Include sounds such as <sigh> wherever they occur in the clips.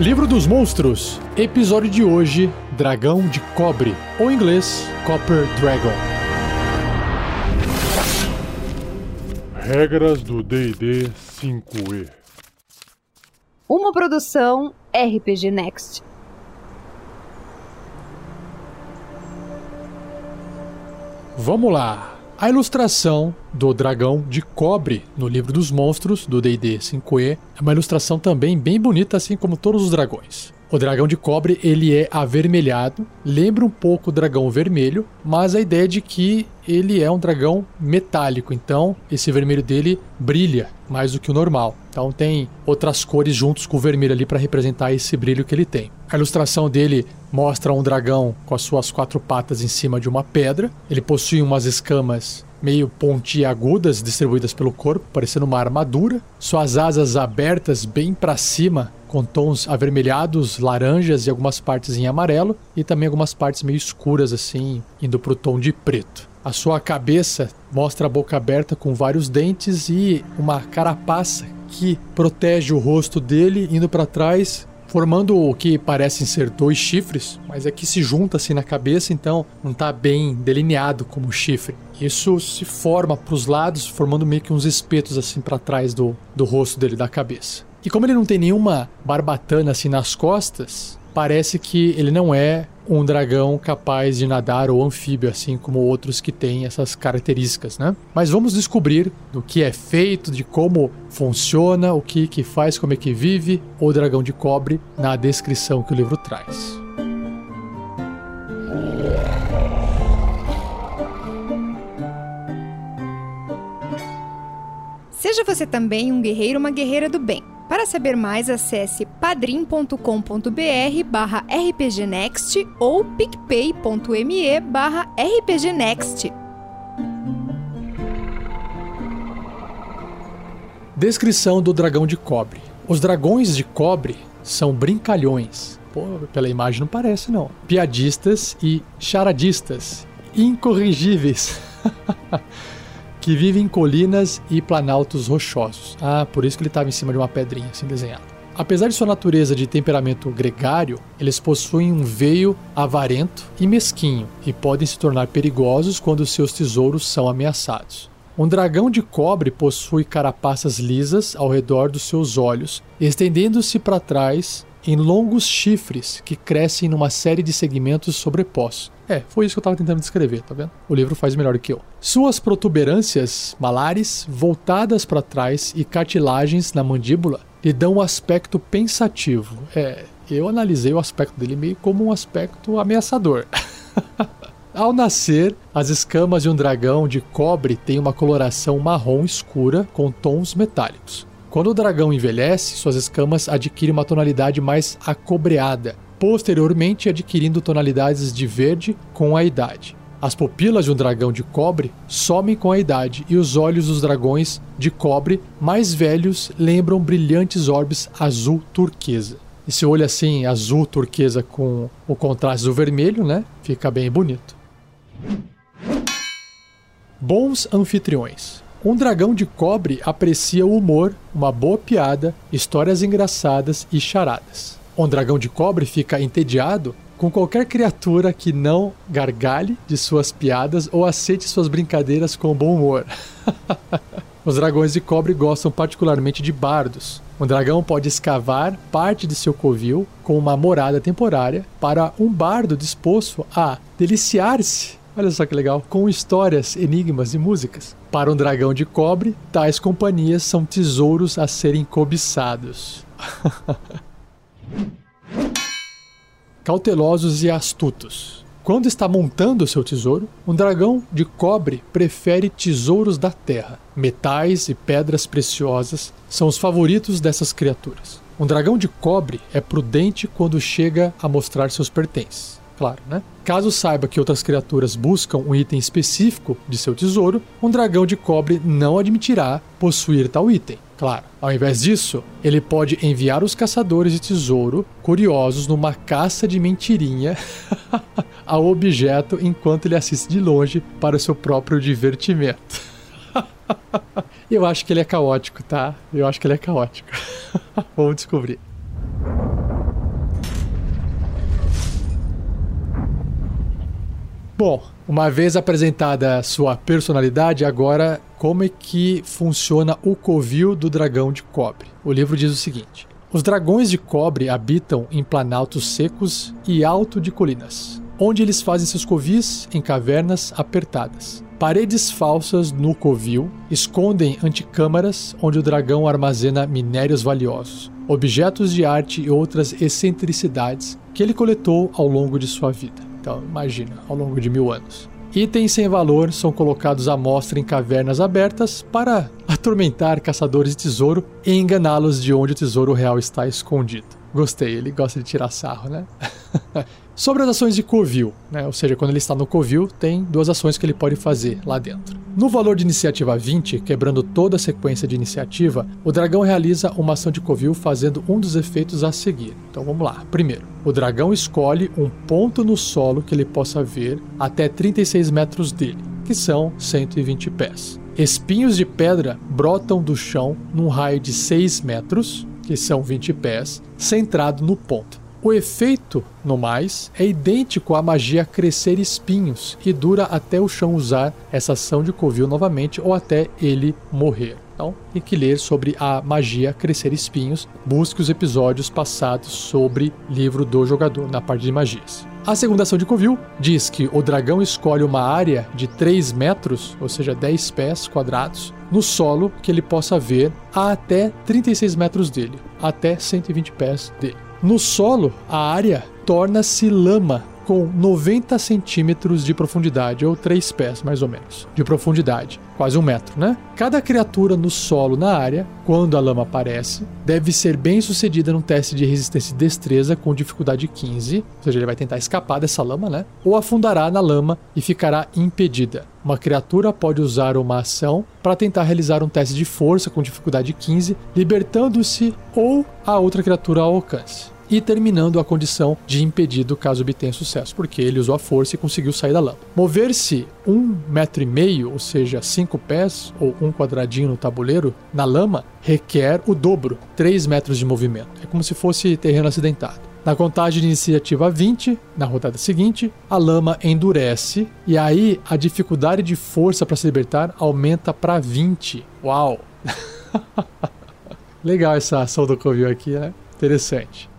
Livro dos Monstros, episódio de hoje: Dragão de Cobre, ou em inglês, Copper Dragon. Regras do DD 5E. Uma produção RPG Next. Vamos lá. A ilustração do dragão de cobre no livro dos monstros do D&D 5e é uma ilustração também bem bonita, assim como todos os dragões. O dragão de cobre ele é avermelhado, lembra um pouco o dragão vermelho, mas a ideia é de que ele é um dragão metálico, então esse vermelho dele brilha mais do que o normal. Então tem outras cores juntos com o vermelho ali para representar esse brilho que ele tem. A ilustração dele mostra um dragão com as suas quatro patas em cima de uma pedra. Ele possui umas escamas meio pontiagudas distribuídas pelo corpo, parecendo uma armadura. Suas asas abertas bem para cima, com tons avermelhados, laranjas e algumas partes em amarelo, e também algumas partes meio escuras assim, indo para o tom de preto. A sua cabeça mostra a boca aberta com vários dentes e uma carapaça que protege o rosto dele indo para trás formando o que parecem ser dois chifres, mas é que se junta assim na cabeça, então não está bem delineado como chifre. Isso se forma para os lados, formando meio que uns espetos assim para trás do, do rosto dele, da cabeça. E como ele não tem nenhuma barbatana assim nas costas, parece que ele não é um dragão capaz de nadar ou anfíbio, assim como outros que têm essas características, né? Mas vamos descobrir do que é feito, de como funciona, o que, que faz, como é que vive o dragão de cobre na descrição que o livro traz. Seja você também um guerreiro ou uma guerreira do bem. Para saber mais, acesse padrim.com.br barra rpgnext ou picpay.me barra rpgnext. Descrição do dragão de cobre. Os dragões de cobre são brincalhões. Pô, pela imagem não parece não. Piadistas e charadistas. Incorrigíveis. <laughs> que vive em colinas e planaltos rochosos. Ah, por isso que ele estava em cima de uma pedrinha assim desenhado. Apesar de sua natureza de temperamento gregário, eles possuem um veio avarento e mesquinho e podem se tornar perigosos quando seus tesouros são ameaçados. Um dragão de cobre possui carapaças lisas ao redor dos seus olhos, estendendo-se para trás em longos chifres que crescem numa série de segmentos sobrepostos. É, foi isso que eu estava tentando descrever, tá vendo? O livro faz melhor que eu. Suas protuberâncias malares, voltadas para trás e cartilagens na mandíbula lhe dão um aspecto pensativo. É, eu analisei o aspecto dele meio como um aspecto ameaçador. <laughs> Ao nascer, as escamas de um dragão de cobre têm uma coloração marrom escura com tons metálicos. Quando o dragão envelhece, suas escamas adquirem uma tonalidade mais acobreada, posteriormente adquirindo tonalidades de verde com a idade. As pupilas de um dragão de cobre somem com a idade e os olhos dos dragões de cobre mais velhos lembram brilhantes orbes azul turquesa. Esse olho assim, azul turquesa com o contraste do vermelho, né? Fica bem bonito. Bons anfitriões. Um dragão de cobre aprecia o humor, uma boa piada, histórias engraçadas e charadas. Um dragão de cobre fica entediado com qualquer criatura que não gargalhe de suas piadas ou aceite suas brincadeiras com bom humor. <laughs> Os dragões de cobre gostam particularmente de bardos. Um dragão pode escavar parte de seu covil com uma morada temporária para um bardo disposto a deliciar-se Olha só que legal, com histórias, enigmas e músicas. Para um dragão de cobre, tais companhias são tesouros a serem cobiçados. <laughs> Cautelosos e astutos. Quando está montando seu tesouro, um dragão de cobre prefere tesouros da terra. Metais e pedras preciosas são os favoritos dessas criaturas. Um dragão de cobre é prudente quando chega a mostrar seus pertences claro, né? Caso saiba que outras criaturas buscam um item específico de seu tesouro, um dragão de cobre não admitirá possuir tal item. Claro, ao invés disso, ele pode enviar os caçadores de tesouro curiosos numa caça de mentirinha <laughs> ao objeto enquanto ele assiste de longe para o seu próprio divertimento. <laughs> Eu acho que ele é caótico, tá? Eu acho que ele é caótico. <laughs> Vamos descobrir. Bom, uma vez apresentada sua personalidade, agora como é que funciona o covil do dragão de cobre? O livro diz o seguinte: Os dragões de cobre habitam em planaltos secos e alto de colinas, onde eles fazem seus covis em cavernas apertadas. Paredes falsas no covil escondem anticâmaras onde o dragão armazena minérios valiosos, objetos de arte e outras excentricidades que ele coletou ao longo de sua vida. Então, imagina, ao longo de mil anos. Itens sem valor são colocados à mostra em cavernas abertas para atormentar caçadores de tesouro e enganá-los de onde o tesouro real está escondido. Gostei, ele gosta de tirar sarro, né? <laughs> Sobre as ações de Covil, né? ou seja, quando ele está no Covil, tem duas ações que ele pode fazer lá dentro. No valor de iniciativa 20, quebrando toda a sequência de iniciativa, o dragão realiza uma ação de Covil fazendo um dos efeitos a seguir. Então vamos lá. Primeiro, o dragão escolhe um ponto no solo que ele possa ver até 36 metros dele, que são 120 pés. Espinhos de pedra brotam do chão num raio de 6 metros, que são 20 pés, centrado no ponto. O efeito, no mais, é idêntico à magia crescer espinhos e dura até o chão usar essa ação de Covil novamente ou até ele morrer. Então, tem que ler sobre a magia crescer espinhos. Busque os episódios passados sobre livro do jogador na parte de magias. A segunda ação de Covil diz que o dragão escolhe uma área de 3 metros, ou seja, 10 pés quadrados, no solo que ele possa ver a até 36 metros dele, até 120 pés dele. No solo, a área torna-se lama com 90 centímetros de profundidade, ou 3 pés mais ou menos, de profundidade, quase um metro, né? Cada criatura no solo na área, quando a lama aparece, deve ser bem sucedida num teste de resistência e destreza com dificuldade 15, ou seja, ele vai tentar escapar dessa lama, né? Ou afundará na lama e ficará impedida. Uma criatura pode usar uma ação para tentar realizar um teste de força com dificuldade 15, libertando-se ou a outra criatura ao alcance e terminando a condição de impedido caso obtenha sucesso, porque ele usou a força e conseguiu sair da lama. Mover-se um metro e meio, ou seja, cinco pés ou um quadradinho no tabuleiro, na lama, requer o dobro, 3 metros de movimento. É como se fosse terreno acidentado. Na contagem de iniciativa 20, na rodada seguinte, a lama endurece e aí a dificuldade de força para se libertar aumenta para 20. Uau! <laughs> Legal essa ação do Covil aqui, né? Interessante.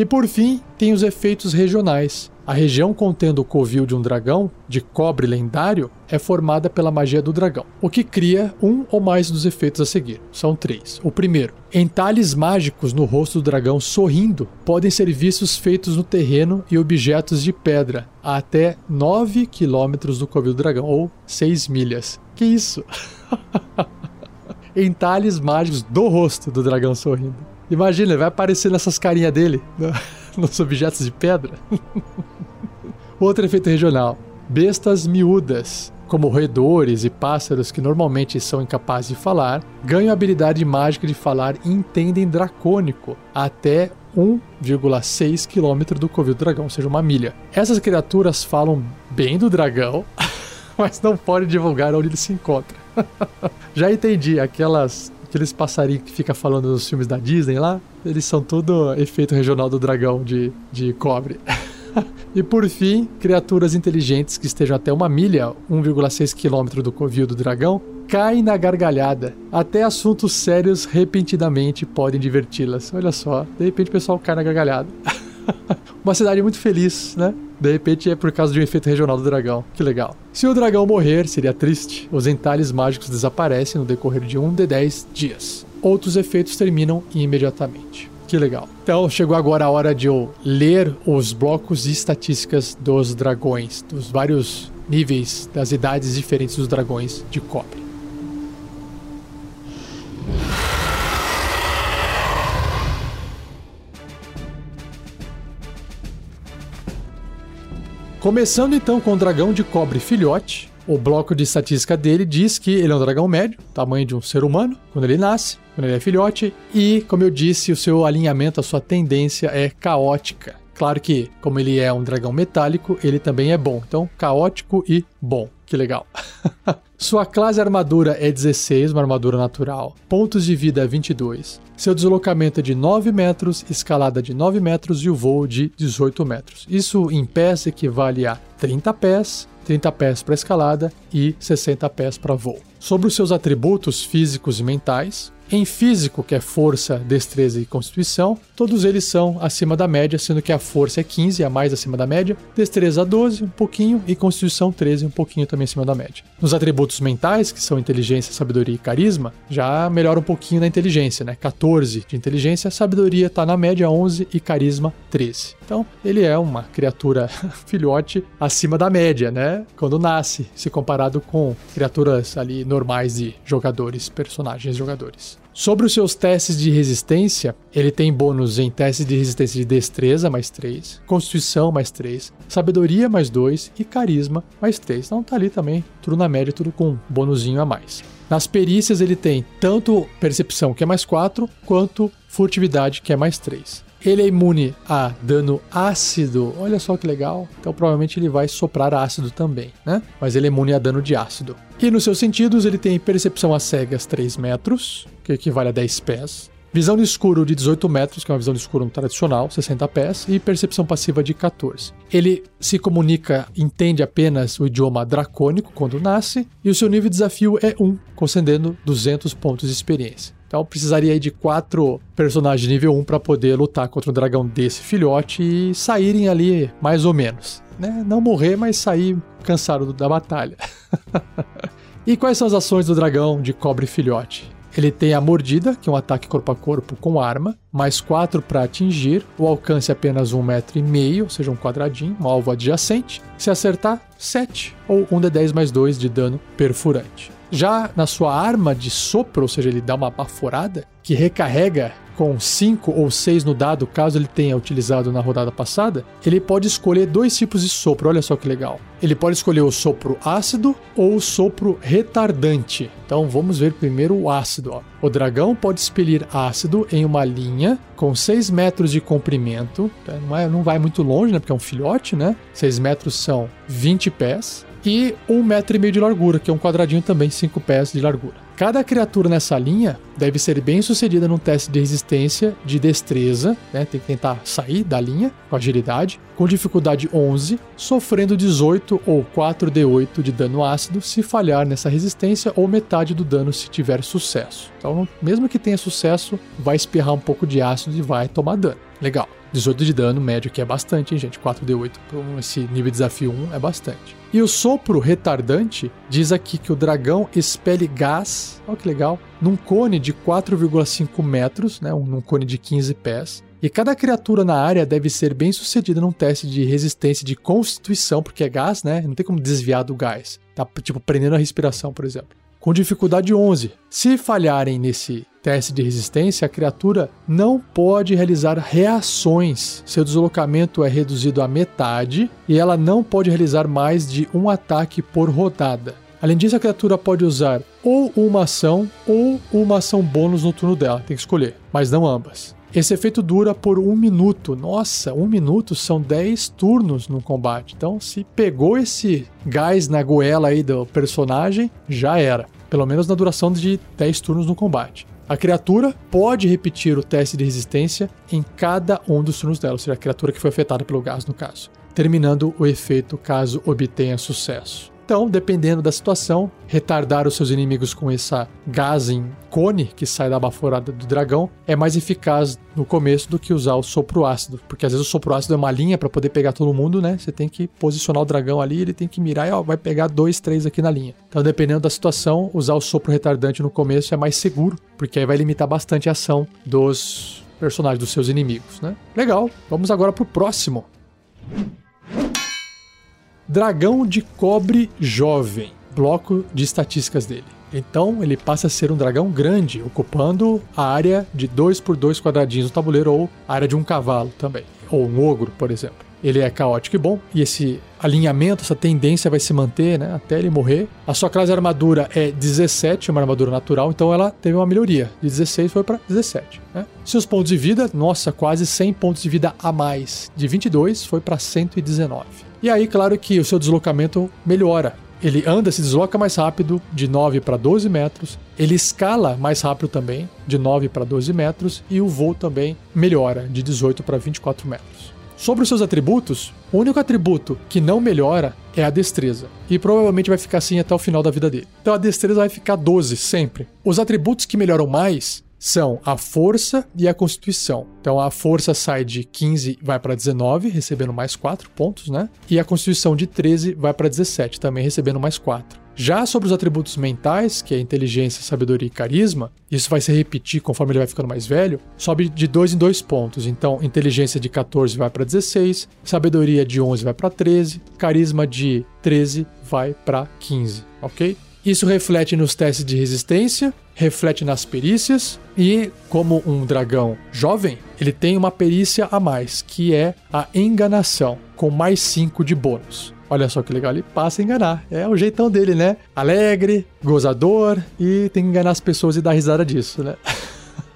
E por fim, tem os efeitos regionais. A região contendo o covil de um dragão, de cobre lendário, é formada pela magia do dragão, o que cria um ou mais dos efeitos a seguir. São três. O primeiro, entalhes mágicos no rosto do dragão sorrindo podem ser vistos feitos no terreno e objetos de pedra a até 9 quilômetros do covil do dragão, ou 6 milhas. Que isso? <laughs> entalhes mágicos do rosto do dragão sorrindo. Imagina, vai aparecer nessas carinhas dele, <laughs> nos objetos de pedra. <laughs> Outro efeito regional: bestas miúdas, como roedores e pássaros que normalmente são incapazes de falar, ganham a habilidade mágica de falar e entendem dracônico até 1,6 km do covil do dragão, ou seja, uma milha. Essas criaturas falam bem do dragão, <laughs> mas não podem divulgar onde ele se encontra. Já entendi, aquelas aqueles passarinhos que fica falando nos filmes da Disney lá, eles são tudo efeito regional do dragão de, de cobre. <laughs> e por fim, criaturas inteligentes que estejam até uma milha, 1,6 km do covil do dragão, caem na gargalhada. Até assuntos sérios repentinamente podem diverti-las. Olha só, de repente o pessoal cai na gargalhada. <laughs> <laughs> uma cidade muito feliz, né? De repente é por causa de um efeito regional do dragão. Que legal. Se o dragão morrer, seria triste. Os entalhes mágicos desaparecem no decorrer de um de 10 dias. Outros efeitos terminam imediatamente. Que legal. Então chegou agora a hora de eu ler os blocos de estatísticas dos dragões, dos vários níveis das idades diferentes dos dragões de cobre. Começando então com o dragão de cobre filhote. O bloco de estatística dele diz que ele é um dragão médio, tamanho de um ser humano, quando ele nasce, quando ele é filhote, e, como eu disse, o seu alinhamento, a sua tendência é caótica. Claro que, como ele é um dragão metálico, ele também é bom. Então, caótico e bom. Que legal. <laughs> Sua classe armadura é 16, uma armadura natural. Pontos de vida 22. Seu deslocamento é de 9 metros, escalada de 9 metros e o voo de 18 metros. Isso em pés equivale a 30 pés, 30 pés para escalada e 60 pés para voo. Sobre os seus atributos físicos e mentais, em físico, que é força, destreza e constituição, todos eles são acima da média, sendo que a força é 15, a mais acima da média, destreza 12, um pouquinho, e constituição 13, um pouquinho também acima da média. Nos atributos mentais, que são inteligência, sabedoria e carisma, já melhora um pouquinho na inteligência, né? 14 de inteligência, sabedoria está na média 11 e carisma 13. Então, ele é uma criatura <laughs> filhote acima da média, né? Quando nasce, se comparado com criaturas ali normais de jogadores, personagens jogadores. Sobre os seus testes de resistência, ele tem bônus em testes de resistência de destreza, mais 3, constituição, mais 3, sabedoria, mais 2 e carisma, mais 3. Então tá ali também, tudo na média, tudo com um bônusinho a mais. Nas perícias ele tem tanto percepção, que é mais 4, quanto furtividade, que é mais 3. Ele é imune a dano ácido. Olha só que legal. Então provavelmente ele vai soprar ácido também, né? Mas ele é imune a dano de ácido. E nos seus sentidos ele tem percepção a cegas 3 metros, que equivale a 10 pés. Visão no escuro de 18 metros, que é uma visão no escuro tradicional, 60 pés, e percepção passiva de 14. Ele se comunica, entende apenas o idioma dracônico quando nasce, e o seu nível de desafio é 1, concedendo 200 pontos de experiência. Então precisaria de quatro personagens nível 1 para poder lutar contra um dragão desse filhote e saírem ali mais ou menos. Né? Não morrer, mas sair cansado da batalha. <laughs> e quais são as ações do dragão de cobre filhote? Ele tem a mordida, que é um ataque corpo a corpo com arma, mais 4 para atingir, o alcance é apenas 1,5 metro, ou seja, um quadradinho, um alvo adjacente. Se acertar, 7 ou 1 de 10 mais 2 de dano perfurante. Já na sua arma de sopro, ou seja, ele dá uma baforada, que recarrega com 5 ou 6 no dado, caso ele tenha utilizado na rodada passada, ele pode escolher dois tipos de sopro. Olha só que legal. Ele pode escolher o sopro ácido ou o sopro retardante. Então vamos ver primeiro o ácido. Ó. O dragão pode expelir ácido em uma linha com 6 metros de comprimento. Não, é, não vai muito longe, né? Porque é um filhote, né? 6 metros são 20 pés e um metro e meio de largura, que é um quadradinho também, 5 pés de largura. Cada criatura nessa linha deve ser bem sucedida num teste de resistência de destreza, né? tem que tentar sair da linha com agilidade, com dificuldade 11, sofrendo 18 ou 4d8 de dano ácido se falhar nessa resistência ou metade do dano se tiver sucesso. Então, mesmo que tenha sucesso, vai espirrar um pouco de ácido e vai tomar dano. Legal. 18 de dano médio, que é bastante, hein, gente? 4d8 para esse nível de desafio 1 é bastante. E o sopro retardante diz aqui que o dragão expele gás, olha que legal, num cone de 4,5 metros, né, num cone de 15 pés. E cada criatura na área deve ser bem sucedida num teste de resistência de constituição, porque é gás, né? Não tem como desviar do gás. Tá, tipo, prendendo a respiração, por exemplo com dificuldade 11. Se falharem nesse teste de resistência, a criatura não pode realizar reações. Seu deslocamento é reduzido à metade e ela não pode realizar mais de um ataque por rodada. Além disso, a criatura pode usar ou uma ação ou uma ação bônus no turno dela, tem que escolher, mas não ambas. Esse efeito dura por um minuto. Nossa, um minuto são 10 turnos no combate. Então, se pegou esse gás na goela aí do personagem, já era. Pelo menos na duração de 10 turnos no combate. A criatura pode repetir o teste de resistência em cada um dos turnos dela, ou seja, a criatura que foi afetada pelo gás, no caso, terminando o efeito caso obtenha sucesso. Então, dependendo da situação, retardar os seus inimigos com essa gás em cone que sai da baforada do dragão é mais eficaz no começo do que usar o sopro ácido, porque às vezes o sopro ácido é uma linha para poder pegar todo mundo, né? Você tem que posicionar o dragão ali, ele tem que mirar e ó, vai pegar dois, três aqui na linha. Então, dependendo da situação, usar o sopro retardante no começo é mais seguro, porque aí vai limitar bastante a ação dos personagens, dos seus inimigos, né? Legal, vamos agora pro próximo. Dragão de Cobre Jovem, bloco de estatísticas dele. Então ele passa a ser um dragão grande, ocupando a área de 2 por 2 quadradinhos do tabuleiro ou a área de um cavalo também, ou um ogro, por exemplo. Ele é caótico e bom, e esse alinhamento, essa tendência vai se manter né, até ele morrer. A sua classe de armadura é 17, uma armadura natural, então ela teve uma melhoria. De 16 foi para 17. Né? Seus pontos de vida, nossa, quase 100 pontos de vida a mais. De 22 foi para 119. E aí, claro que o seu deslocamento melhora. Ele anda, se desloca mais rápido, de 9 para 12 metros. Ele escala mais rápido também, de 9 para 12 metros. E o voo também melhora, de 18 para 24 metros. Sobre os seus atributos, o único atributo que não melhora é a destreza. E provavelmente vai ficar assim até o final da vida dele. Então a destreza vai ficar 12 sempre. Os atributos que melhoram mais são a força e a constituição. Então a força sai de 15 vai para 19, recebendo mais 4 pontos, né? E a constituição de 13 vai para 17, também recebendo mais 4. Já sobre os atributos mentais, que é inteligência, sabedoria e carisma, isso vai se repetir conforme ele vai ficando mais velho, sobe de 2 em 2 pontos. Então, inteligência de 14 vai para 16, sabedoria de 11 vai para 13, carisma de 13 vai para 15, ok? Isso reflete nos testes de resistência, reflete nas perícias e, como um dragão jovem, ele tem uma perícia a mais, que é a enganação, com mais 5 de bônus. Olha só que legal, ele passa a enganar. É o jeitão dele, né? Alegre, gozador e tem que enganar as pessoas e dar risada disso, né?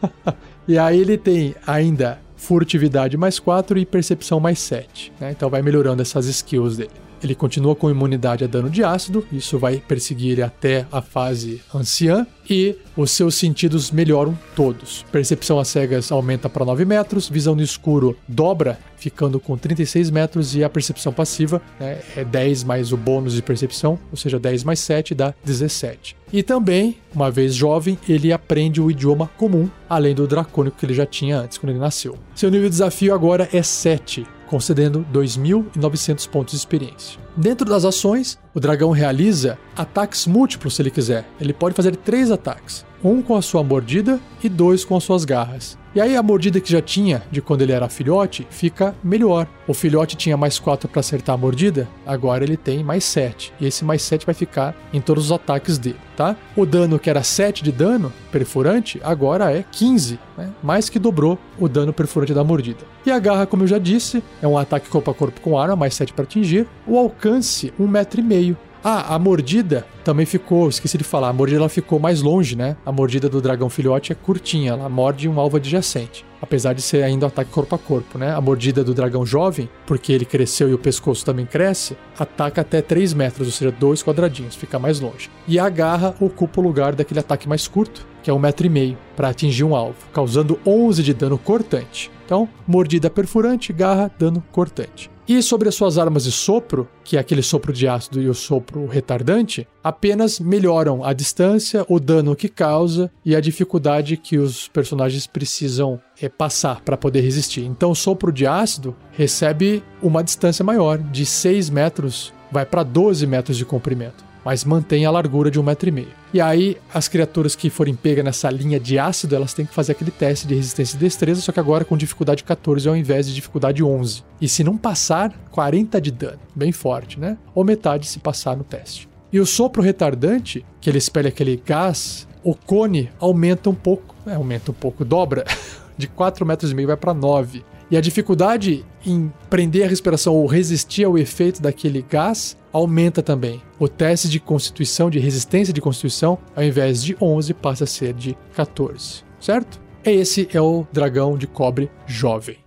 <laughs> e aí ele tem ainda furtividade mais 4 e percepção mais 7. Né? Então vai melhorando essas skills dele. Ele continua com imunidade a dano de ácido, isso vai perseguir ele até a fase anciã, e os seus sentidos melhoram todos. Percepção às cegas aumenta para 9 metros, visão no escuro dobra, ficando com 36 metros, e a percepção passiva né, é 10 mais o bônus de percepção, ou seja, 10 mais 7 dá 17. E também, uma vez jovem, ele aprende o idioma comum, além do dracônico que ele já tinha antes, quando ele nasceu. Seu nível de desafio agora é 7, concedendo 2.900 pontos de experiência. Dentro das ações, o dragão realiza ataques múltiplos se ele quiser. Ele pode fazer três ataques: um com a sua mordida e dois com as suas garras. E aí a mordida que já tinha de quando ele era filhote fica melhor. O filhote tinha mais 4 para acertar a mordida, agora ele tem mais 7. E esse mais 7 vai ficar em todos os ataques dele, tá? O dano que era 7 de dano perfurante, agora é 15, né? Mais que dobrou o dano perfurante da mordida. E a garra, como eu já disse, é um ataque corpo a corpo com arma, mais 7 para atingir. O alcance, 1,5 um metro. E meio. Ah, a mordida também ficou, esqueci de falar, a mordida ela ficou mais longe, né? A mordida do dragão filhote é curtinha, ela morde um alvo adjacente. Apesar de ser ainda um ataque corpo a corpo, né? A mordida do dragão jovem, porque ele cresceu e o pescoço também cresce, ataca até 3 metros, ou seja, dois quadradinhos, fica mais longe. E a garra ocupa o lugar daquele ataque mais curto, que é um metro e meio, para atingir um alvo, causando 11 de dano cortante. Então, mordida perfurante, garra, dano cortante. E sobre as suas armas de sopro, que é aquele sopro de ácido e o sopro retardante, apenas melhoram a distância, o dano que causa e a dificuldade que os personagens precisam é, passar para poder resistir. Então, o sopro de ácido recebe uma distância maior, de 6 metros, vai para 12 metros de comprimento mas mantém a largura de um metro e meio. E aí, as criaturas que forem pegas nessa linha de ácido, elas têm que fazer aquele teste de resistência e destreza, só que agora com dificuldade 14 ao invés de dificuldade 11. E se não passar, 40 de dano, bem forte, né? Ou metade se passar no teste. E o sopro retardante, que ele espelha aquele gás, o cone aumenta um pouco, é, aumenta um pouco, dobra, <laughs> de 4 metros e meio vai para 9. E a dificuldade em prender a respiração ou resistir ao efeito daquele gás aumenta também. O teste de constituição, de resistência de constituição, ao invés de 11, passa a ser de 14, certo? Esse é o dragão de cobre jovem.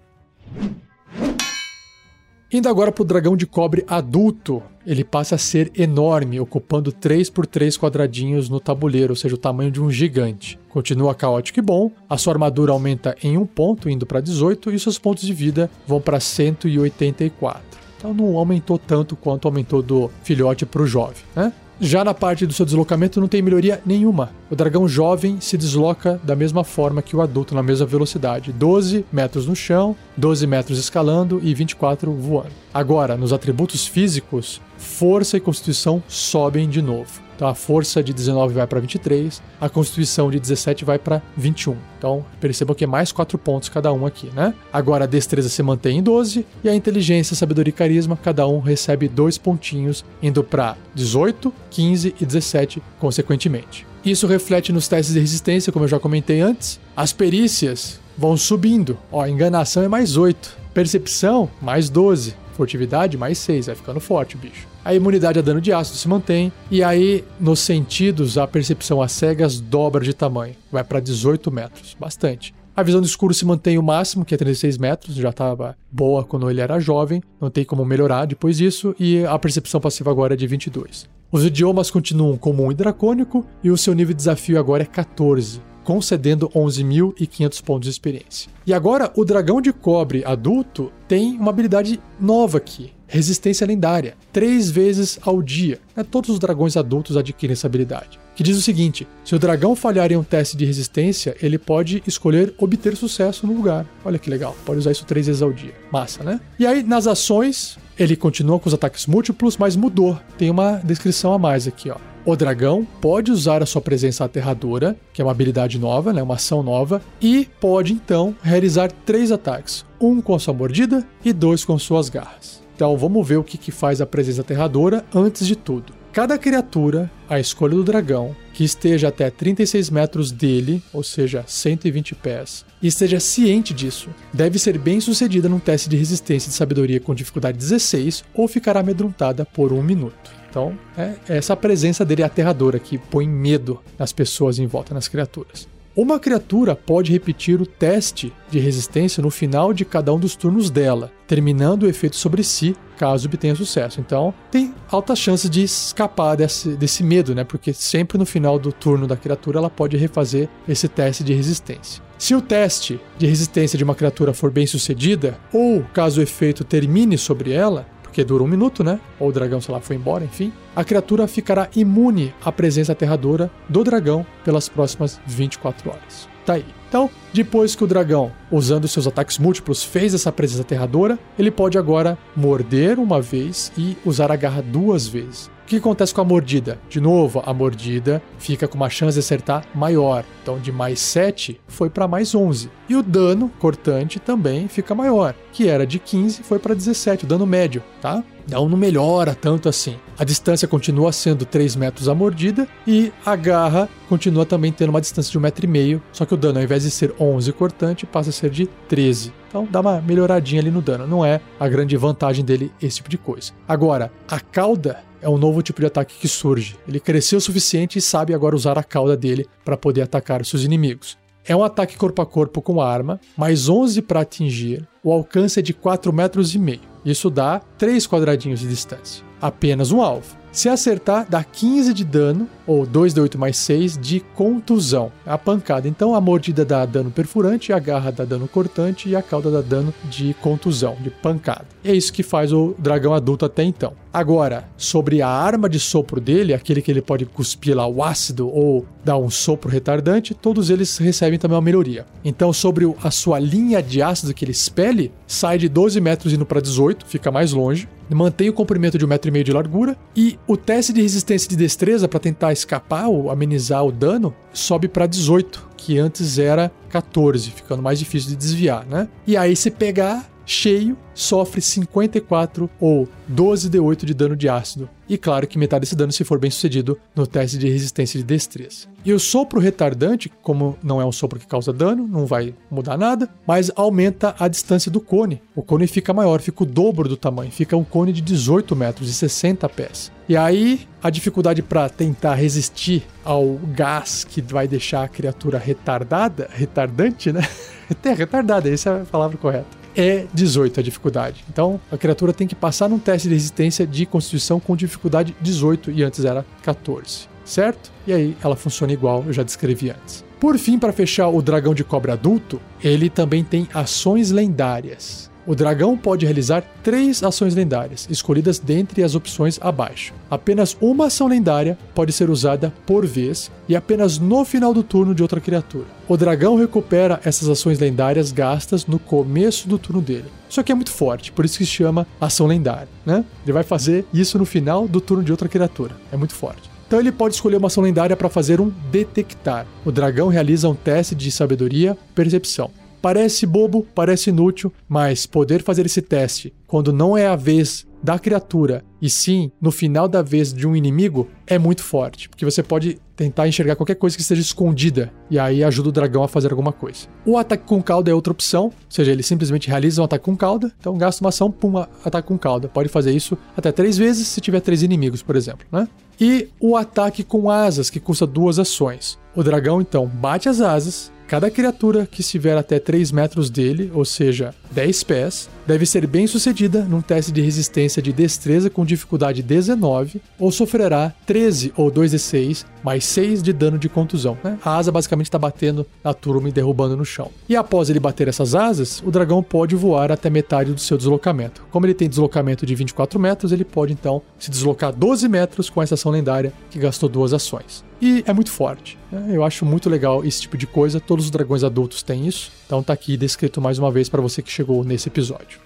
Indo agora para o dragão de cobre adulto, ele passa a ser enorme, ocupando 3 por 3 quadradinhos no tabuleiro, ou seja, o tamanho de um gigante. Continua caótico e bom, a sua armadura aumenta em um ponto, indo para 18, e seus pontos de vida vão para 184. Então não aumentou tanto quanto aumentou do filhote para o jovem, né? Já na parte do seu deslocamento não tem melhoria nenhuma. O dragão jovem se desloca da mesma forma que o adulto, na mesma velocidade: 12 metros no chão, 12 metros escalando e 24 voando. Agora, nos atributos físicos, força e constituição sobem de novo. Então a força de 19 vai para 23, a constituição de 17 vai para 21. Então percebam que é mais 4 pontos cada um aqui, né? Agora a destreza se mantém em 12 e a inteligência, sabedoria e carisma, cada um recebe dois pontinhos, indo para 18, 15 e 17 consequentemente. Isso reflete nos testes de resistência, como eu já comentei antes. As perícias vão subindo. Ó, enganação é mais 8, percepção mais 12, furtividade mais 6, vai ficando forte o bicho. A imunidade a dano de ácido se mantém, e aí nos sentidos a percepção a cegas dobra de tamanho, vai para 18 metros, bastante. A visão do escuro se mantém o máximo, que é 36 metros, já estava boa quando ele era jovem, não tem como melhorar depois disso, e a percepção passiva agora é de 22. Os idiomas continuam comum e dracônico, e o seu nível de desafio agora é 14, concedendo 11.500 pontos de experiência. E agora, o dragão de cobre adulto tem uma habilidade nova aqui, resistência lendária, três vezes ao dia. Né? Todos os dragões adultos adquirem essa habilidade que diz o seguinte: se o dragão falhar em um teste de resistência, ele pode escolher obter sucesso no lugar. Olha que legal, pode usar isso três vezes ao dia. Massa, né? E aí, nas ações, ele continua com os ataques múltiplos, mas mudou. Tem uma descrição a mais aqui, ó. O dragão pode usar a sua presença aterradora, que é uma habilidade nova, né, uma ação nova, e pode então realizar três ataques: um com sua mordida e dois com suas garras. Então vamos ver o que, que faz a presença aterradora antes de tudo. Cada criatura, à escolha do dragão, que esteja até 36 metros dele, ou seja, 120 pés, e esteja ciente disso, deve ser bem sucedida num teste de resistência de sabedoria com dificuldade 16 ou ficará amedrontada por um minuto. Então, é essa presença dele é aterradora que põe medo nas pessoas em volta, nas criaturas. Uma criatura pode repetir o teste de resistência no final de cada um dos turnos dela, terminando o efeito sobre si, caso obtenha sucesso. Então, tem altas chances de escapar desse, desse medo, né? Porque sempre no final do turno da criatura ela pode refazer esse teste de resistência. Se o teste de resistência de uma criatura for bem sucedida, ou caso o efeito termine sobre ela, porque dura um minuto, né? Ou o dragão, sei lá, foi embora, enfim. A criatura ficará imune à presença aterradora do dragão pelas próximas 24 horas. Tá aí. Então, depois que o dragão, usando seus ataques múltiplos, fez essa presença aterradora, ele pode agora morder uma vez e usar a garra duas vezes. O que acontece com a mordida? De novo, a mordida fica com uma chance de acertar maior. Então, de mais 7 foi para mais 11. E o dano cortante também fica maior, que era de 15 foi para 17, o dano médio, tá? Então não melhora tanto assim. A distância continua sendo 3 metros a mordida e a garra continua também tendo uma distância de 1,5 metro, só que o dano ao invés de ser 11 cortante passa a ser de 13. Então dá uma melhoradinha ali no dano. Não é a grande vantagem dele esse tipo de coisa. Agora, a cauda é um novo tipo de ataque que surge. Ele cresceu o suficiente e sabe agora usar a cauda dele para poder atacar seus inimigos. É um ataque corpo a corpo com arma, mais 11 para atingir. O alcance é de 4 metros e meio. Isso dá 3 quadradinhos de distância. Apenas um alvo. Se acertar, dá 15 de dano, ou 2 de 8 mais 6 de contusão. A pancada. Então a mordida dá dano perfurante, a garra dá dano cortante e a cauda dá dano de contusão, de pancada. E é isso que faz o dragão adulto até então. Agora, sobre a arma de sopro dele, aquele que ele pode cuspir lá o ácido ou dar um sopro retardante, todos eles recebem também uma melhoria. Então, sobre a sua linha de ácido que ele expele, sai de 12 metros indo para 18, fica mais longe mantém o comprimento de um metro e meio de largura e o teste de resistência de destreza para tentar escapar ou amenizar o dano sobe para 18, que antes era 14, ficando mais difícil de desviar, né? E aí se pegar cheio sofre 54 ou 12 de 8 de dano de ácido. E claro que metade desse dano se for bem sucedido no teste de resistência de destreza. E o sopro retardante, como não é um sopro que causa dano, não vai mudar nada, mas aumenta a distância do cone. O cone fica maior, fica o dobro do tamanho, fica um cone de 18 metros e 60 pés. E aí a dificuldade para tentar resistir ao gás que vai deixar a criatura retardada, retardante, né? <laughs> Até retardada, essa é a palavra correta é 18 a dificuldade. Então a criatura tem que passar num teste de resistência de constituição com dificuldade 18 e antes era 14, certo? E aí ela funciona igual, eu já descrevi antes. Por fim, para fechar o dragão de cobra adulto, ele também tem ações lendárias. O dragão pode realizar três ações lendárias, escolhidas dentre as opções abaixo. Apenas uma ação lendária pode ser usada por vez e apenas no final do turno de outra criatura. O dragão recupera essas ações lendárias gastas no começo do turno dele. Isso aqui é muito forte, por isso que se chama ação lendária, né? Ele vai fazer isso no final do turno de outra criatura. É muito forte. Então ele pode escolher uma ação lendária para fazer um detectar. O dragão realiza um teste de sabedoria percepção. Parece bobo, parece inútil, mas poder fazer esse teste quando não é a vez da criatura e sim no final da vez de um inimigo é muito forte, porque você pode tentar enxergar qualquer coisa que esteja escondida. E aí ajuda o dragão a fazer alguma coisa. O ataque com cauda é outra opção, ou seja, ele simplesmente realiza um ataque com cauda, então gasta uma ação, pum, ataque com cauda. Pode fazer isso até três vezes se tiver três inimigos, por exemplo, né? E o ataque com asas, que custa duas ações. O dragão, então, bate as asas, Cada criatura que estiver até 3 metros dele, ou seja, 10 pés, deve ser bem sucedida num teste de resistência de destreza com dificuldade 19 ou sofrerá 13 ou 2 de 6 mais 6 de dano de contusão. Né? A asa basicamente está batendo na turma e derrubando no chão. E após ele bater essas asas, o dragão pode voar até metade do seu deslocamento. Como ele tem deslocamento de 24 metros, ele pode então se deslocar 12 metros com essa ação lendária que gastou duas ações. E é muito forte. Né? Eu acho muito legal esse tipo de coisa. Todos os dragões adultos têm isso. Então tá aqui descrito mais uma vez para você que chegou nesse episódio.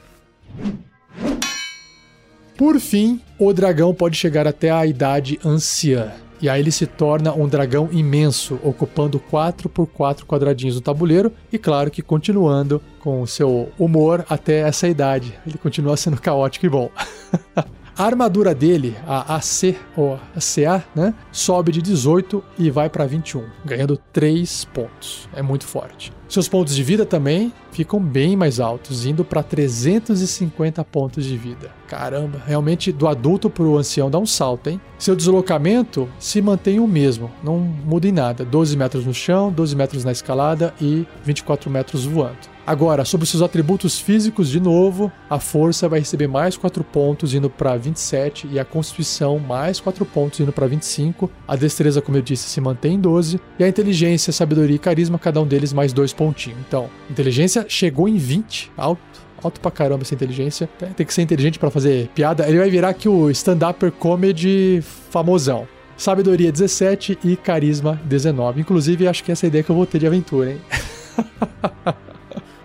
Por fim, o dragão pode chegar até a idade anciã. E aí ele se torna um dragão imenso, ocupando 4 por 4 quadradinhos do tabuleiro e claro que continuando com o seu humor até essa idade. Ele continua sendo caótico e bom. <laughs> A armadura dele, a AC ou a CA, né, sobe de 18 e vai para 21, ganhando 3 pontos. É muito forte. Seus pontos de vida também ficam bem mais altos, indo para 350 pontos de vida. Caramba, realmente do adulto para o ancião dá um salto, hein? Seu deslocamento se mantém o mesmo, não muda em nada. 12 metros no chão, 12 metros na escalada e 24 metros voando. Agora, sobre seus atributos físicos, de novo, a força vai receber mais 4 pontos indo para 27 e a constituição mais 4 pontos indo para 25. A destreza, como eu disse, se mantém em 12 e a inteligência, sabedoria e carisma, cada um deles mais 2 pontinhos. Então, inteligência chegou em 20, alto alto pra caramba essa inteligência. Tem que ser inteligente para fazer piada. Ele vai virar aqui o stand-upper comedy famosão. Sabedoria 17 e carisma 19. Inclusive, acho que essa é a ideia que eu vou ter de aventura, hein? <laughs>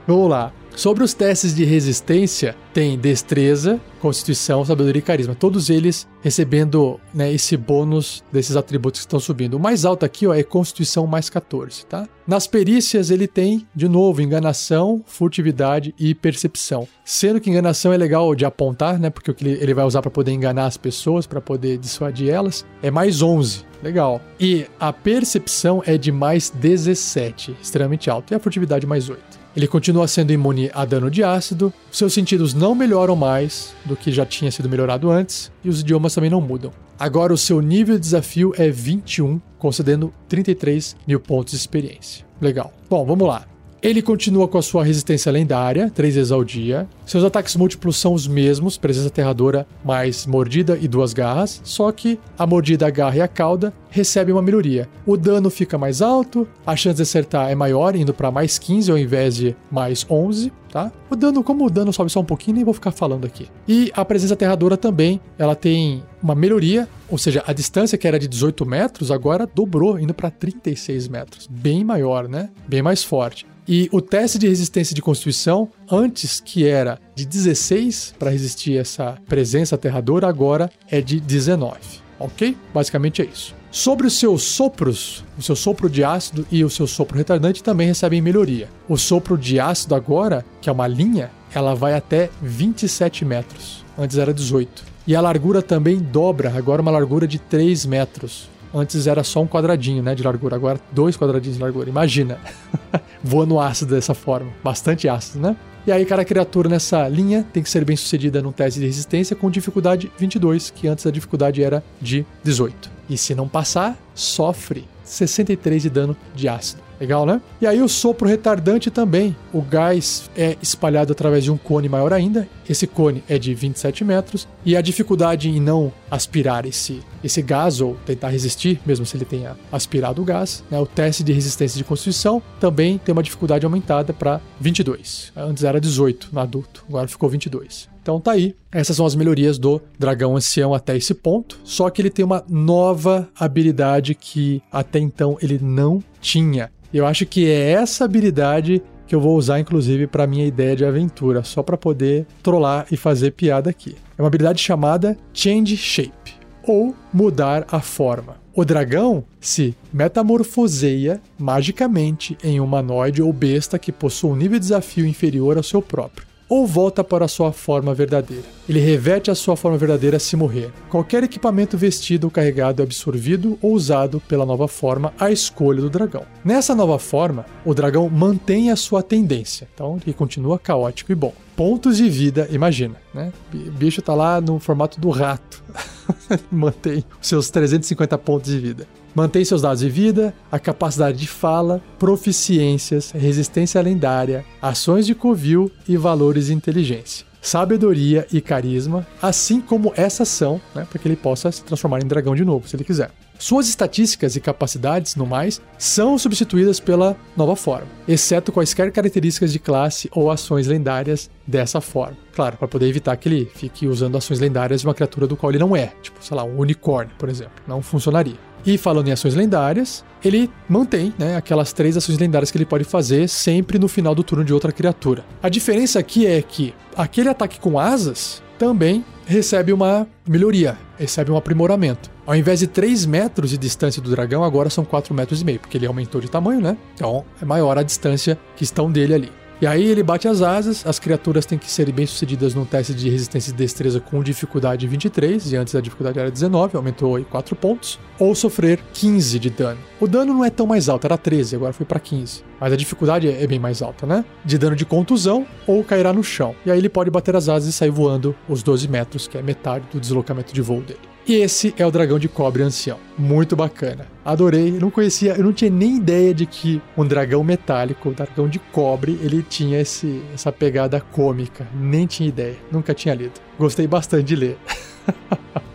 Vamos lá. Sobre os testes de resistência, tem destreza, constituição, sabedoria e carisma. Todos eles recebendo né, esse bônus desses atributos que estão subindo. O mais alto aqui ó, é constituição mais 14, tá? Nas perícias ele tem, de novo, enganação, furtividade e percepção. Sendo que enganação é legal de apontar, né? Porque o que ele vai usar para poder enganar as pessoas, para poder dissuadir elas, é mais 11. Legal. E a percepção é de mais 17, extremamente alto. E a furtividade mais 8. Ele continua sendo imune a dano de ácido, seus sentidos não melhoram mais do que já tinha sido melhorado antes, e os idiomas também não mudam. Agora o seu nível de desafio é 21, concedendo 33 mil pontos de experiência. Legal. Bom, vamos lá. Ele continua com a sua resistência lendária, três vezes ao dia. Seus ataques múltiplos são os mesmos, presença aterradora mais mordida e duas garras, só que a mordida, a garra e a cauda recebem uma melhoria. O dano fica mais alto, a chance de acertar é maior, indo para mais 15 ao invés de mais 11, tá? O dano, como o dano sobe só um pouquinho, nem vou ficar falando aqui. E a presença aterradora também, ela tem uma melhoria, ou seja, a distância que era de 18 metros agora dobrou, indo para 36 metros. Bem maior, né? Bem mais forte. E o teste de resistência de constituição, antes que era de 16 para resistir essa presença aterradora, agora é de 19. Ok? Basicamente é isso. Sobre os seus sopros, o seu sopro de ácido e o seu sopro retardante também recebem melhoria. O sopro de ácido agora, que é uma linha, ela vai até 27 metros. Antes era 18. E a largura também dobra, agora uma largura de 3 metros. Antes era só um quadradinho, né, de largura, agora dois quadradinhos de largura. Imagina, <laughs> voando ácido dessa forma, bastante ácido, né? E aí cada criatura nessa linha tem que ser bem sucedida num teste de resistência com dificuldade 22, que antes a dificuldade era de 18. E se não passar, sofre 63 de dano de ácido. Legal, né? E aí o sopro retardante também. O gás é espalhado através de um cone maior ainda. Esse cone é de 27 metros. E a dificuldade em não aspirar esse, esse gás ou tentar resistir, mesmo se ele tenha aspirado o gás, né? o teste de resistência de constituição também tem uma dificuldade aumentada para 22. Antes era 18 no adulto, agora ficou 22. Então tá aí. Essas são as melhorias do dragão ancião até esse ponto. Só que ele tem uma nova habilidade que até então ele não tinha. Eu acho que é essa habilidade que eu vou usar inclusive para minha ideia de aventura, só para poder trollar e fazer piada aqui. É uma habilidade chamada Change Shape ou mudar a forma. O dragão se metamorfoseia magicamente em um humanoide ou besta que possui um nível de desafio inferior ao seu próprio. Ou volta para sua forma verdadeira. Ele reverte a sua forma verdadeira se morrer. Qualquer equipamento vestido ou carregado é absorvido ou usado pela nova forma à escolha do dragão. Nessa nova forma, o dragão mantém a sua tendência, então ele continua caótico e bom. Pontos de vida, imagina, né? O bicho tá lá no formato do rato. <laughs> mantém os seus 350 pontos de vida. Mantém seus dados de vida, a capacidade de fala, proficiências, resistência lendária, ações de covil e valores de inteligência. Sabedoria e carisma, assim como essa são, né, para que ele possa se transformar em dragão de novo, se ele quiser. Suas estatísticas e capacidades, no mais, são substituídas pela nova forma, exceto quaisquer características de classe ou ações lendárias dessa forma. Claro, para poder evitar que ele fique usando ações lendárias de uma criatura do qual ele não é, tipo, sei lá, um unicórnio, por exemplo. Não funcionaria. E falando em ações lendárias, ele mantém né, aquelas três ações lendárias que ele pode fazer sempre no final do turno de outra criatura. A diferença aqui é que aquele ataque com asas também recebe uma melhoria, recebe um aprimoramento. Ao invés de 3 metros de distância do dragão, agora são 4 metros e meio, porque ele aumentou de tamanho, né? Então é maior a distância que estão dele ali. E aí ele bate as asas, as criaturas têm que ser bem sucedidas num teste de resistência e destreza com dificuldade 23, e antes a dificuldade era 19, aumentou aí 4 pontos, ou sofrer 15 de dano. O dano não é tão mais alto, era 13, agora foi para 15. Mas a dificuldade é bem mais alta, né? De dano de contusão ou cairá no chão. E aí ele pode bater as asas e sair voando os 12 metros, que é metade do deslocamento de voo dele. E esse é o dragão de cobre ancião. Muito bacana. Adorei. Eu não conhecia, eu não tinha nem ideia de que um dragão metálico, um dragão de cobre, ele tinha esse, essa pegada cômica. Nem tinha ideia. Nunca tinha lido. Gostei bastante de ler. <laughs>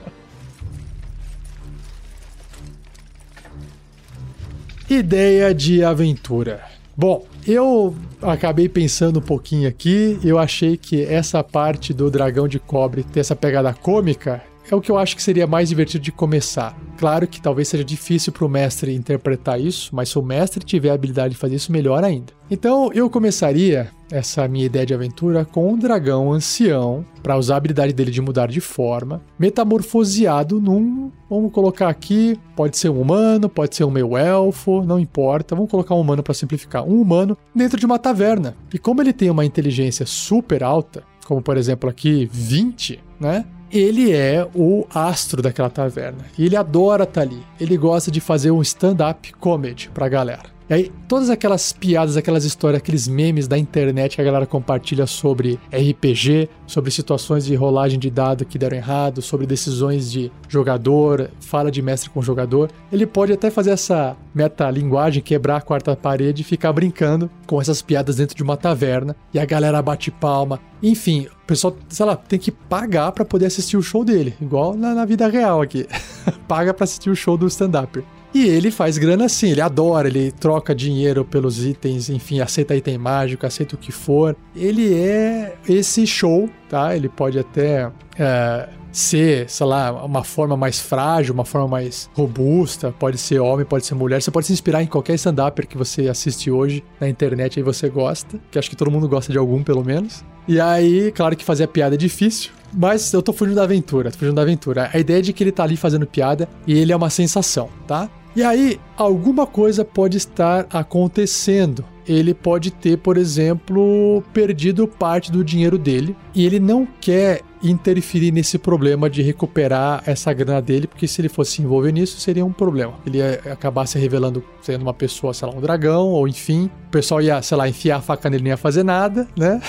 Ideia de aventura. Bom, eu acabei pensando um pouquinho aqui, eu achei que essa parte do dragão de cobre ter essa pegada cômica é o que eu acho que seria mais divertido de começar. Claro que talvez seja difícil para o mestre interpretar isso, mas se o mestre tiver a habilidade de fazer isso, melhor ainda. Então eu começaria essa minha ideia de aventura com um dragão ancião, para usar a habilidade dele de mudar de forma, metamorfoseado num. Vamos colocar aqui, pode ser um humano, pode ser um meio elfo, não importa. Vamos colocar um humano para simplificar. Um humano dentro de uma taverna. E como ele tem uma inteligência super alta, como por exemplo aqui 20, né? Ele é o astro daquela taverna. E ele adora estar tá ali. Ele gosta de fazer um stand-up comedy pra galera. E aí, todas aquelas piadas, aquelas histórias, aqueles memes da internet que a galera compartilha sobre RPG, sobre situações de rolagem de dado que deram errado, sobre decisões de jogador, fala de mestre com jogador, ele pode até fazer essa metalinguagem, quebrar a quarta parede e ficar brincando com essas piadas dentro de uma taverna. E a galera bate palma. Enfim, o pessoal, sei lá, tem que pagar para poder assistir o show dele, igual na, na vida real aqui. <laughs> Paga para assistir o show do stand-up. E ele faz grana assim, ele adora, ele troca dinheiro pelos itens, enfim, aceita item mágico, aceita o que for. Ele é esse show, tá? Ele pode até é, ser, sei lá, uma forma mais frágil, uma forma mais robusta, pode ser homem, pode ser mulher. Você pode se inspirar em qualquer stand-upper que você assiste hoje na internet e você gosta, que acho que todo mundo gosta de algum, pelo menos. E aí, claro que fazer a piada é difícil, mas eu tô fugindo da aventura, tô fugindo da aventura. A ideia é de que ele tá ali fazendo piada e ele é uma sensação, tá? E aí, alguma coisa pode estar acontecendo. Ele pode ter, por exemplo, perdido parte do dinheiro dele e ele não quer interferir nesse problema de recuperar essa grana dele, porque se ele fosse se envolver nisso, seria um problema. Ele ia acabar se revelando sendo uma pessoa, sei lá, um dragão, ou enfim, o pessoal ia, sei lá, enfiar a faca nele e não ia fazer nada, né?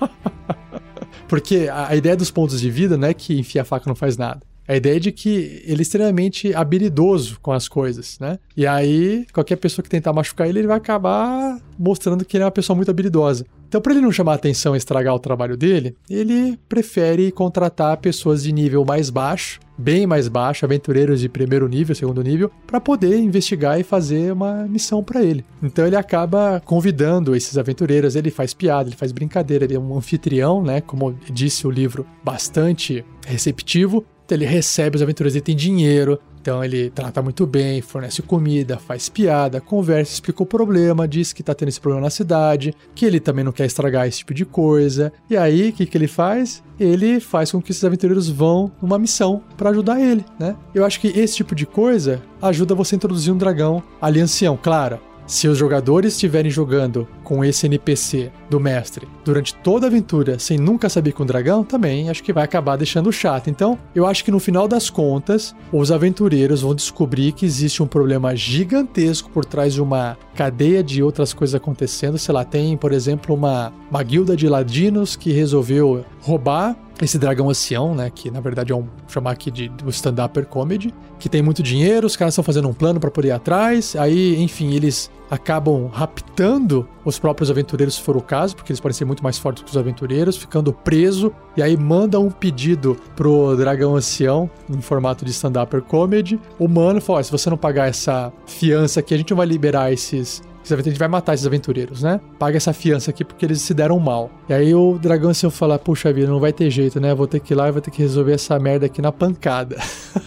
<laughs> porque a ideia dos pontos de vida não é que enfiar a faca não faz nada. A ideia é de que ele é extremamente habilidoso com as coisas, né? E aí, qualquer pessoa que tentar machucar ele, ele vai acabar mostrando que ele é uma pessoa muito habilidosa. Então, para ele não chamar atenção e estragar o trabalho dele, ele prefere contratar pessoas de nível mais baixo, bem mais baixo, aventureiros de primeiro nível, segundo nível, para poder investigar e fazer uma missão para ele. Então, ele acaba convidando esses aventureiros, ele faz piada, ele faz brincadeira, ele é um anfitrião, né? Como disse o livro, bastante receptivo ele recebe os aventureiros, ele tem dinheiro, então ele trata muito bem, fornece comida, faz piada, conversa, explica o problema, diz que tá tendo esse problema na cidade, que ele também não quer estragar esse tipo de coisa. E aí, o que, que ele faz? Ele faz com que esses aventureiros vão numa missão para ajudar ele, né? Eu acho que esse tipo de coisa ajuda você a introduzir um dragão ali ancião, claro. Se os jogadores estiverem jogando com esse NPC do mestre durante toda a aventura sem nunca saber com o dragão, também acho que vai acabar deixando chato. Então, eu acho que no final das contas, os aventureiros vão descobrir que existe um problema gigantesco por trás de uma cadeia de outras coisas acontecendo. Sei lá, tem, por exemplo, uma, uma guilda de ladinos que resolveu roubar esse dragão ancião, né, que na verdade é um chamar aqui de stand-upper comedy, que tem muito dinheiro, os caras estão fazendo um plano para poder ir atrás, aí, enfim, eles acabam raptando os próprios aventureiros se for o caso, porque eles podem ser muito mais fortes que os aventureiros, ficando preso, e aí mandam um pedido pro dragão ancião em formato de stand-upper comedy. O mano fala: se você não pagar essa fiança aqui, a gente não vai liberar esses a gente vai matar esses aventureiros, né? Paga essa fiança aqui porque eles se deram mal. E aí o dragão ancião fala: Puxa vida, não vai ter jeito, né? Vou ter que ir lá e vou ter que resolver essa merda aqui na pancada.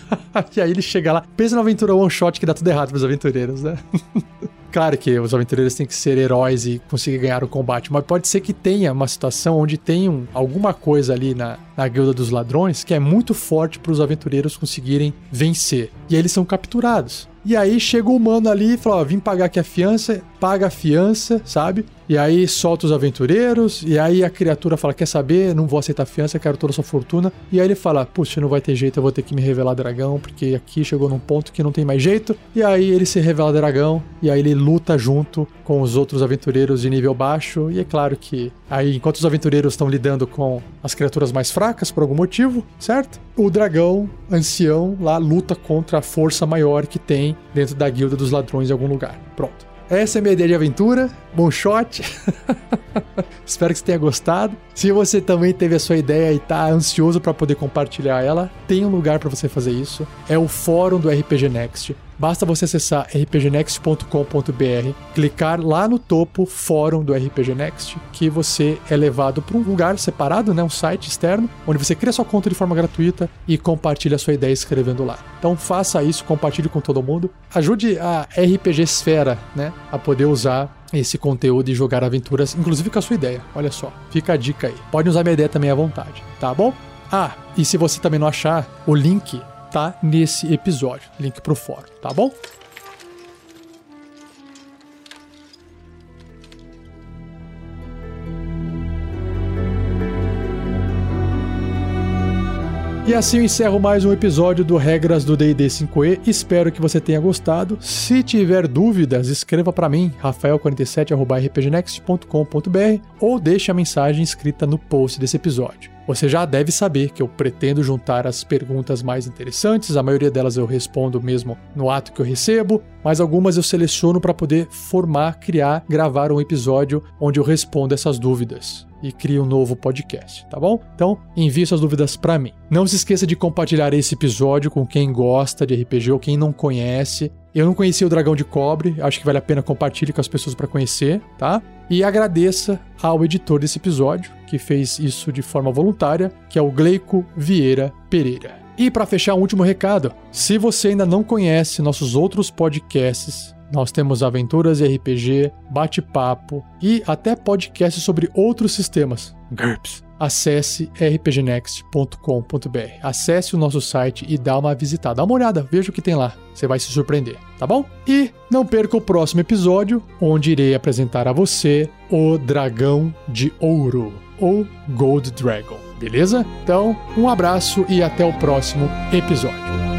<laughs> e aí ele chega lá, pensa na aventura one shot que dá tudo errado pros aventureiros, né? <laughs> Claro que os aventureiros têm que ser heróis e conseguir ganhar o combate, mas pode ser que tenha uma situação onde tem alguma coisa ali na, na guilda dos ladrões que é muito forte para os aventureiros conseguirem vencer. E aí eles são capturados. E aí chega o humano ali e fala: ó, vim pagar aqui a fiança, paga a fiança, sabe? E aí solta os aventureiros, e aí a criatura fala: Quer saber? Não vou aceitar fiança, quero toda a sua fortuna. E aí ele fala: Puxa, não vai ter jeito, eu vou ter que me revelar dragão, porque aqui chegou num ponto que não tem mais jeito. E aí ele se revela dragão, e aí ele luta junto com os outros aventureiros de nível baixo. E é claro que aí, enquanto os aventureiros estão lidando com as criaturas mais fracas por algum motivo, certo? O dragão ancião lá luta contra a força maior que tem dentro da guilda dos ladrões em algum lugar. Pronto. Essa é a minha ideia de aventura. Bom shot. <laughs> Espero que você tenha gostado. Se você também teve a sua ideia e está ansioso para poder compartilhar ela, tem um lugar para você fazer isso. É o fórum do RPG Next. Basta você acessar rpgnext.com.br, clicar lá no topo Fórum do RPG Next, que você é levado para um lugar separado, né, um site externo, onde você cria sua conta de forma gratuita e compartilha a sua ideia escrevendo lá. Então faça isso, compartilhe com todo mundo, ajude a RPG Esfera, né, a poder usar esse conteúdo e jogar aventuras, inclusive com a sua ideia. Olha só, fica a dica aí. Pode usar minha ideia também à vontade, tá bom? Ah, e se você também não achar, o link tá nesse episódio, link pro fórum, tá bom? E assim eu encerro mais um episódio do Regras do D&D 5e. Espero que você tenha gostado. Se tiver dúvidas, escreva para mim, rafael47@rpgnext.com.br ou deixe a mensagem escrita no post desse episódio. Você já deve saber que eu pretendo juntar as perguntas mais interessantes, a maioria delas eu respondo mesmo no ato que eu recebo, mas algumas eu seleciono para poder formar, criar, gravar um episódio onde eu respondo essas dúvidas e crio um novo podcast, tá bom? Então, envie suas dúvidas para mim. Não se esqueça de compartilhar esse episódio com quem gosta de RPG ou quem não conhece. Eu não conhecia o Dragão de Cobre, acho que vale a pena compartilhar com as pessoas para conhecer, tá? E agradeça ao editor desse episódio, que fez isso de forma voluntária, que é o Gleico Vieira Pereira. E para fechar, um último recado: se você ainda não conhece nossos outros podcasts, nós temos aventuras e RPG, bate-papo e até podcasts sobre outros sistemas. GURPS acesse rpgnext.com.br. Acesse o nosso site e dá uma visitada. Dá uma olhada, veja o que tem lá. Você vai se surpreender, tá bom? E não perca o próximo episódio, onde irei apresentar a você o Dragão de Ouro, ou Gold Dragon, beleza? Então, um abraço e até o próximo episódio.